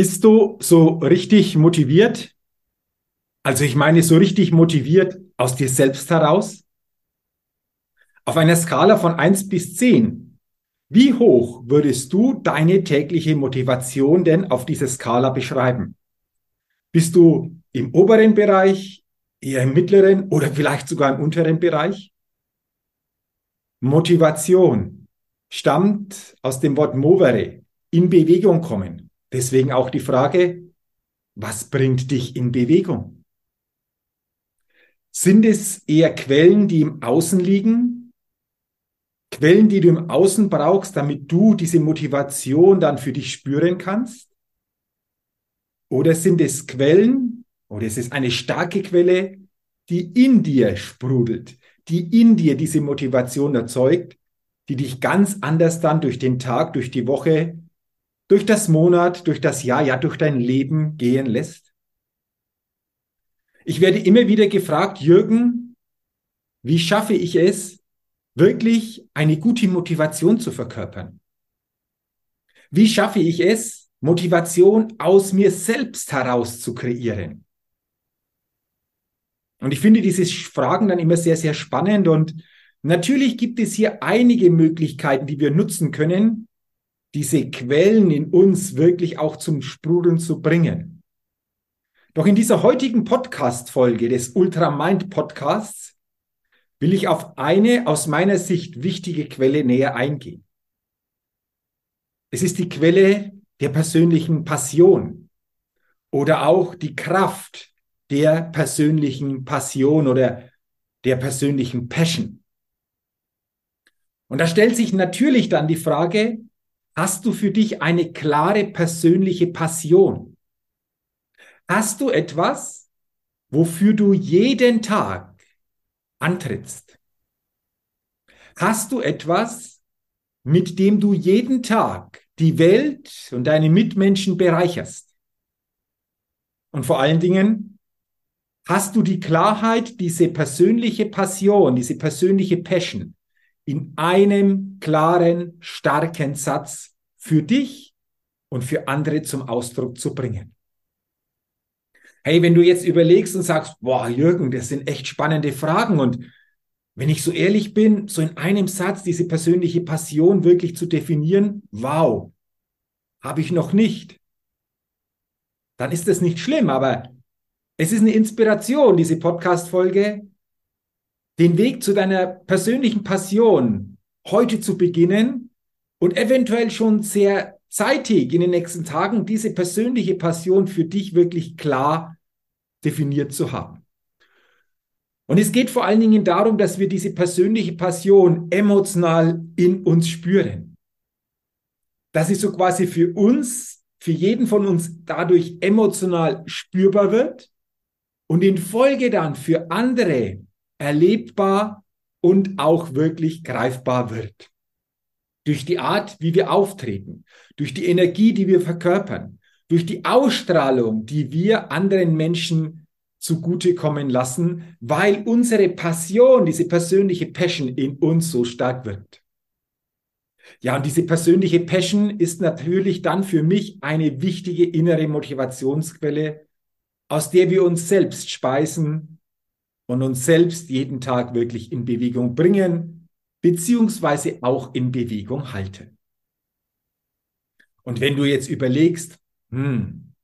Bist du so richtig motiviert? Also ich meine so richtig motiviert aus dir selbst heraus? Auf einer Skala von eins bis zehn, wie hoch würdest du deine tägliche Motivation denn auf dieser Skala beschreiben? Bist du im oberen Bereich, eher im mittleren oder vielleicht sogar im unteren Bereich? Motivation stammt aus dem Wort movere, in Bewegung kommen. Deswegen auch die Frage, was bringt dich in Bewegung? Sind es eher Quellen, die im Außen liegen? Quellen, die du im Außen brauchst, damit du diese Motivation dann für dich spüren kannst? Oder sind es Quellen, oder ist es eine starke Quelle, die in dir sprudelt, die in dir diese Motivation erzeugt, die dich ganz anders dann durch den Tag, durch die Woche durch das Monat, durch das Jahr, ja durch dein Leben gehen lässt? Ich werde immer wieder gefragt, Jürgen, wie schaffe ich es, wirklich eine gute Motivation zu verkörpern? Wie schaffe ich es, Motivation aus mir selbst heraus zu kreieren? Und ich finde diese Fragen dann immer sehr, sehr spannend und natürlich gibt es hier einige Möglichkeiten, die wir nutzen können, diese Quellen in uns wirklich auch zum Sprudeln zu bringen. Doch in dieser heutigen Podcast-Folge des Ultramind Podcasts will ich auf eine aus meiner Sicht wichtige Quelle näher eingehen. Es ist die Quelle der persönlichen Passion oder auch die Kraft der persönlichen Passion oder der persönlichen Passion. Und da stellt sich natürlich dann die Frage, Hast du für dich eine klare persönliche Passion? Hast du etwas, wofür du jeden Tag antrittst? Hast du etwas, mit dem du jeden Tag die Welt und deine Mitmenschen bereicherst? Und vor allen Dingen, hast du die Klarheit, diese persönliche Passion, diese persönliche Passion in einem klaren, starken Satz für dich und für andere zum Ausdruck zu bringen. Hey, wenn du jetzt überlegst und sagst, boah, Jürgen, das sind echt spannende Fragen und wenn ich so ehrlich bin, so in einem Satz diese persönliche Passion wirklich zu definieren, wow, habe ich noch nicht. Dann ist das nicht schlimm, aber es ist eine Inspiration, diese Podcast-Folge, den Weg zu deiner persönlichen Passion heute zu beginnen und eventuell schon sehr zeitig in den nächsten Tagen diese persönliche Passion für dich wirklich klar definiert zu haben. Und es geht vor allen Dingen darum, dass wir diese persönliche Passion emotional in uns spüren. Dass sie so quasi für uns, für jeden von uns dadurch emotional spürbar wird und in Folge dann für andere erlebbar und auch wirklich greifbar wird. Durch die Art, wie wir auftreten, durch die Energie, die wir verkörpern, durch die Ausstrahlung, die wir anderen Menschen zugutekommen lassen, weil unsere Passion, diese persönliche Passion in uns so stark wird. Ja, und diese persönliche Passion ist natürlich dann für mich eine wichtige innere Motivationsquelle, aus der wir uns selbst speisen und uns selbst jeden Tag wirklich in Bewegung bringen, beziehungsweise auch in Bewegung halten. Und wenn du jetzt überlegst, hm,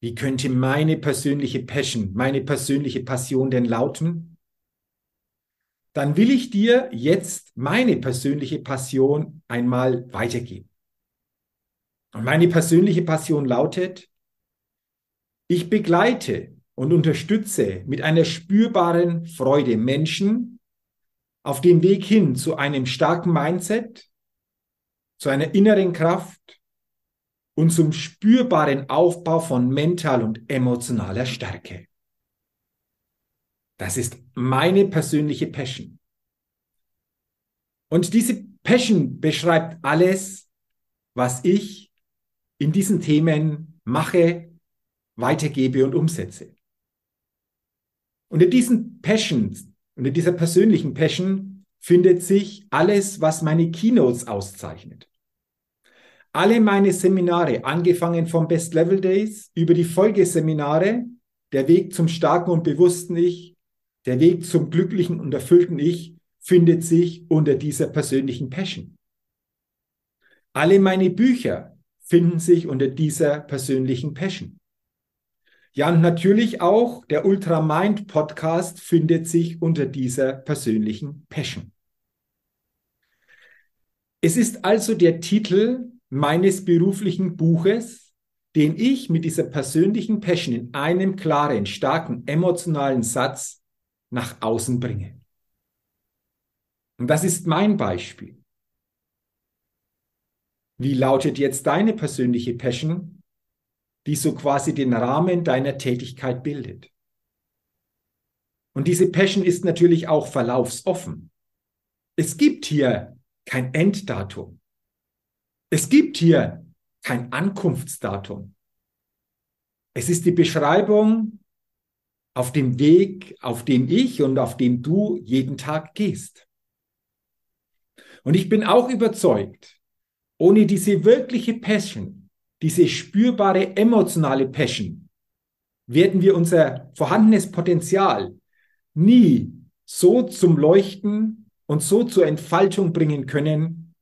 wie könnte meine persönliche Passion, meine persönliche Passion denn lauten? Dann will ich dir jetzt meine persönliche Passion einmal weitergeben. Und meine persönliche Passion lautet, ich begleite und unterstütze mit einer spürbaren Freude Menschen auf dem Weg hin zu einem starken Mindset, zu einer inneren Kraft und zum spürbaren Aufbau von mental und emotionaler Stärke. Das ist meine persönliche Passion. Und diese Passion beschreibt alles, was ich in diesen Themen mache, weitergebe und umsetze. Unter diesen Passions, unter dieser persönlichen Passion findet sich alles, was meine Keynotes auszeichnet. Alle meine Seminare, angefangen vom Best Level Days über die Folgeseminare, der Weg zum starken und bewussten Ich, der Weg zum glücklichen und erfüllten Ich, findet sich unter dieser persönlichen Passion. Alle meine Bücher finden sich unter dieser persönlichen Passion. Ja, und natürlich auch der Ultramind Podcast findet sich unter dieser persönlichen Passion. Es ist also der Titel meines beruflichen Buches, den ich mit dieser persönlichen Passion in einem klaren, starken, emotionalen Satz nach außen bringe. Und das ist mein Beispiel. Wie lautet jetzt deine persönliche Passion? Die so quasi den Rahmen deiner Tätigkeit bildet. Und diese Passion ist natürlich auch verlaufsoffen. Es gibt hier kein Enddatum. Es gibt hier kein Ankunftsdatum. Es ist die Beschreibung auf dem Weg, auf dem ich und auf dem du jeden Tag gehst. Und ich bin auch überzeugt, ohne diese wirkliche Passion diese spürbare emotionale Passion, werden wir unser vorhandenes Potenzial nie so zum Leuchten und so zur Entfaltung bringen können,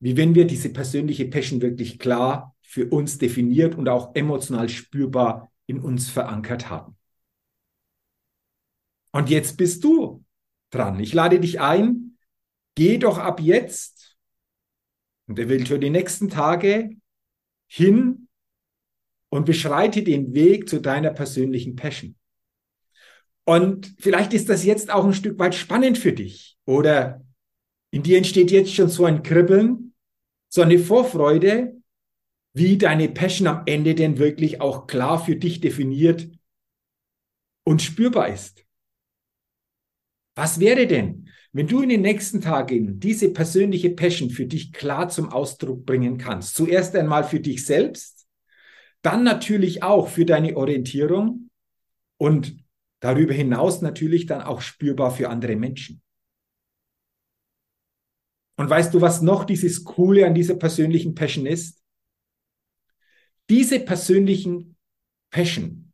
wie wenn wir diese persönliche Passion wirklich klar für uns definiert und auch emotional spürbar in uns verankert haben. Und jetzt bist du dran. Ich lade dich ein, geh doch ab jetzt und eventuell die nächsten Tage hin und beschreite den Weg zu deiner persönlichen Passion. Und vielleicht ist das jetzt auch ein Stück weit spannend für dich oder in dir entsteht jetzt schon so ein Kribbeln, so eine Vorfreude, wie deine Passion am Ende denn wirklich auch klar für dich definiert und spürbar ist. Was wäre denn, wenn du in den nächsten Tagen diese persönliche Passion für dich klar zum Ausdruck bringen kannst, zuerst einmal für dich selbst, dann natürlich auch für deine Orientierung und darüber hinaus natürlich dann auch spürbar für andere Menschen. Und weißt du, was noch dieses Coole an dieser persönlichen Passion ist? Diese persönlichen Passion,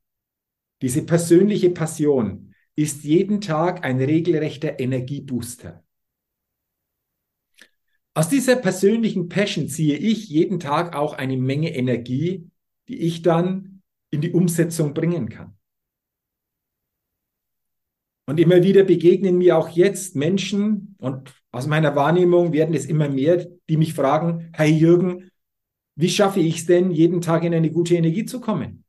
diese persönliche Passion ist jeden Tag ein regelrechter Energiebooster. Aus dieser persönlichen Passion ziehe ich jeden Tag auch eine Menge Energie, die ich dann in die Umsetzung bringen kann. Und immer wieder begegnen mir auch jetzt Menschen, und aus meiner Wahrnehmung werden es immer mehr, die mich fragen, hey Jürgen, wie schaffe ich es denn, jeden Tag in eine gute Energie zu kommen?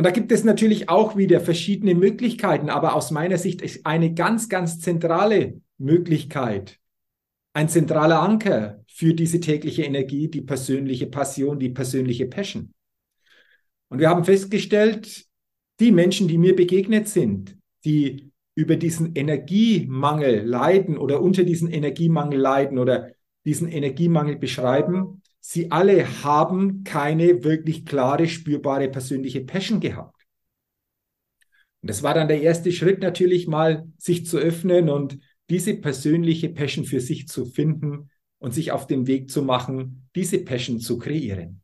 Und da gibt es natürlich auch wieder verschiedene Möglichkeiten, aber aus meiner Sicht ist eine ganz, ganz zentrale Möglichkeit, ein zentraler Anker für diese tägliche Energie, die persönliche Passion, die persönliche Passion. Und wir haben festgestellt, die Menschen, die mir begegnet sind, die über diesen Energiemangel leiden oder unter diesen Energiemangel leiden oder diesen Energiemangel beschreiben, sie alle haben keine wirklich klare, spürbare persönliche Passion gehabt. Und das war dann der erste Schritt natürlich mal, sich zu öffnen und diese persönliche Passion für sich zu finden und sich auf den Weg zu machen, diese Passion zu kreieren.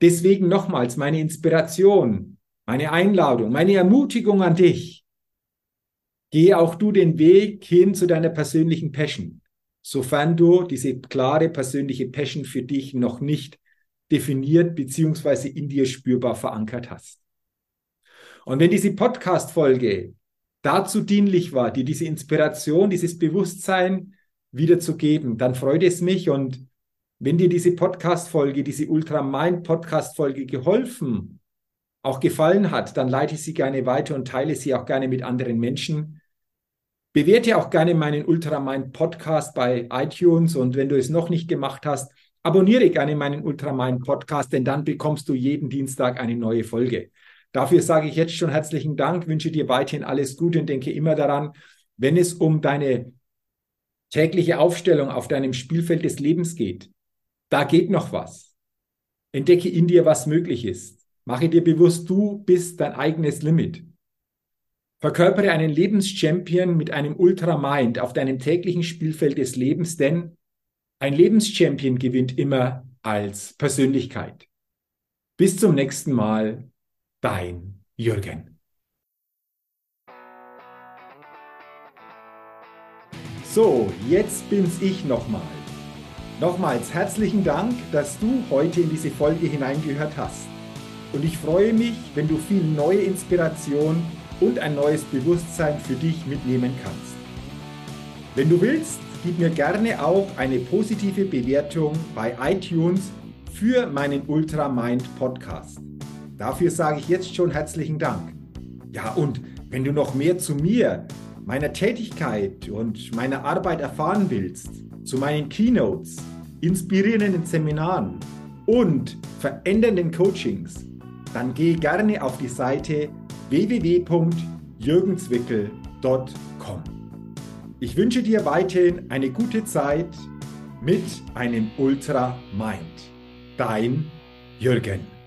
Deswegen nochmals meine Inspiration, meine Einladung, meine Ermutigung an dich. Gehe auch du den Weg hin zu deiner persönlichen Passion, sofern du diese klare persönliche Passion für dich noch nicht definiert beziehungsweise in dir spürbar verankert hast. Und wenn diese Podcast-Folge dazu dienlich war, dir diese Inspiration, dieses Bewusstsein wiederzugeben, dann freut es mich und wenn dir diese Podcast-Folge, diese Ultramind-Podcast-Folge geholfen, auch gefallen hat, dann leite ich sie gerne weiter und teile sie auch gerne mit anderen Menschen. Bewerte auch gerne meinen Ultramind Podcast bei iTunes und wenn du es noch nicht gemacht hast, abonniere gerne meinen Ultramind Podcast, denn dann bekommst du jeden Dienstag eine neue Folge. Dafür sage ich jetzt schon herzlichen Dank, wünsche dir weiterhin alles Gute und denke immer daran, wenn es um deine tägliche Aufstellung auf deinem Spielfeld des Lebens geht, da geht noch was. Entdecke in dir, was möglich ist. Mache dir bewusst, du bist dein eigenes Limit. Verkörpere einen Lebenschampion mit einem Ultramind auf deinem täglichen Spielfeld des Lebens, denn ein Lebenschampion gewinnt immer als Persönlichkeit. Bis zum nächsten Mal, dein Jürgen. So, jetzt bin's ich nochmal. Nochmals herzlichen Dank, dass du heute in diese Folge hineingehört hast. Und ich freue mich, wenn du viel neue Inspiration und ein neues Bewusstsein für dich mitnehmen kannst. Wenn du willst, gib mir gerne auch eine positive Bewertung bei iTunes für meinen Ultramind Podcast. Dafür sage ich jetzt schon herzlichen Dank. Ja, und wenn du noch mehr zu mir, meiner Tätigkeit und meiner Arbeit erfahren willst, zu meinen Keynotes, inspirierenden Seminaren und verändernden Coachings, dann geh gerne auf die Seite www.jürgenzwickel.com. Ich wünsche dir weiterhin eine gute Zeit mit einem Ultra Mind. Dein Jürgen.